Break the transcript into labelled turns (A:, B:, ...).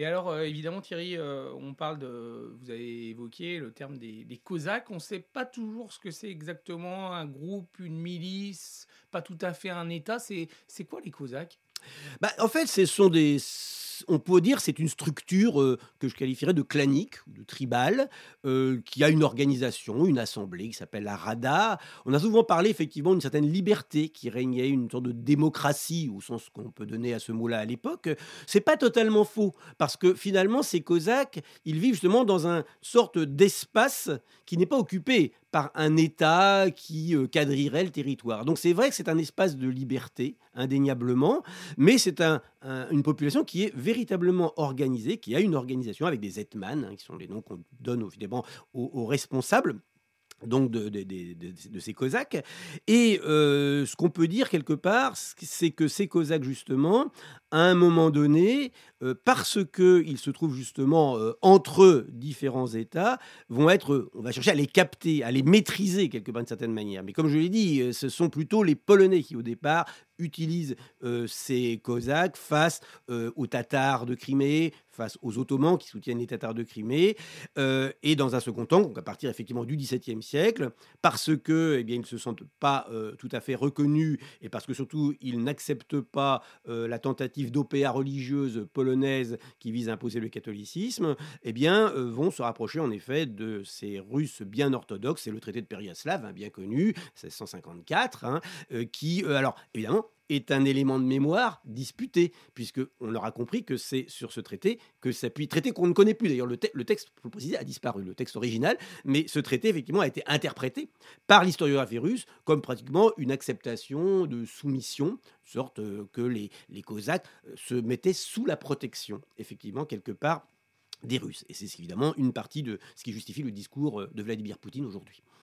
A: Et alors, euh, évidemment, Thierry, euh, on parle de. Vous avez évoqué le terme des, des Cosaques. On ne sait pas toujours ce que c'est exactement un groupe, une milice, pas tout à fait un État. C'est quoi les Cosaques?
B: Bah, en fait, ce sont des on peut dire c'est une structure euh, que je qualifierais de clanique de tribale, euh, qui a une organisation, une assemblée qui s'appelle la Rada. On a souvent parlé effectivement d'une certaine liberté qui régnait, une sorte de démocratie au sens qu'on peut donner à ce mot-là à l'époque. C'est pas totalement faux parce que finalement ces Cosaques, ils vivent justement dans un sorte d'espace qui n'est pas occupé par un État qui euh, quadrillerait le territoire. Donc c'est vrai que c'est un espace de liberté, indéniablement, mais c'est un, un, une population qui est véritablement organisée, qui a une organisation avec des hetman, hein, qui sont les noms qu'on donne évidemment aux responsables donc de, ces Cosaques. Et euh, ce qu'on peut dire quelque part, c'est que ces Cosaques, justement, à un moment donné, euh, parce qu'ils se trouvent justement euh, entre différents États, vont être, on va chercher à les capter, à les maîtriser quelque part d'une certaine manière. Mais comme je l'ai dit, ce sont plutôt les Polonais qui, au départ, utilisent ces Cosaques face aux Tatars de Crimée, face aux Ottomans qui soutiennent les Tatars de Crimée, et dans un second temps, donc à partir effectivement du XVIIe siècle, parce que eh bien, ils ne se sentent pas euh, tout à fait reconnus, et parce que surtout ils n'acceptent pas euh, la tentative d'OPA religieuse polonaise qui vise à imposer le catholicisme, eh bien, euh, vont se rapprocher en effet de ces Russes bien orthodoxes, c'est le traité de Périaslav, hein, bien connu, 1654, hein, qui, alors évidemment, est un élément de mémoire disputé, puisque on leur a compris que c'est sur ce traité que s'appuie, traité qu'on ne connaît plus d'ailleurs, le texte, pour le préciser, a disparu, le texte original, mais ce traité effectivement a été interprété par l'historiographie russe comme pratiquement une acceptation de soumission, sorte euh, que les, les Cosaques euh, se mettaient sous la protection, effectivement, quelque part des Russes. Et c'est évidemment une partie de ce qui justifie le discours euh, de Vladimir Poutine aujourd'hui.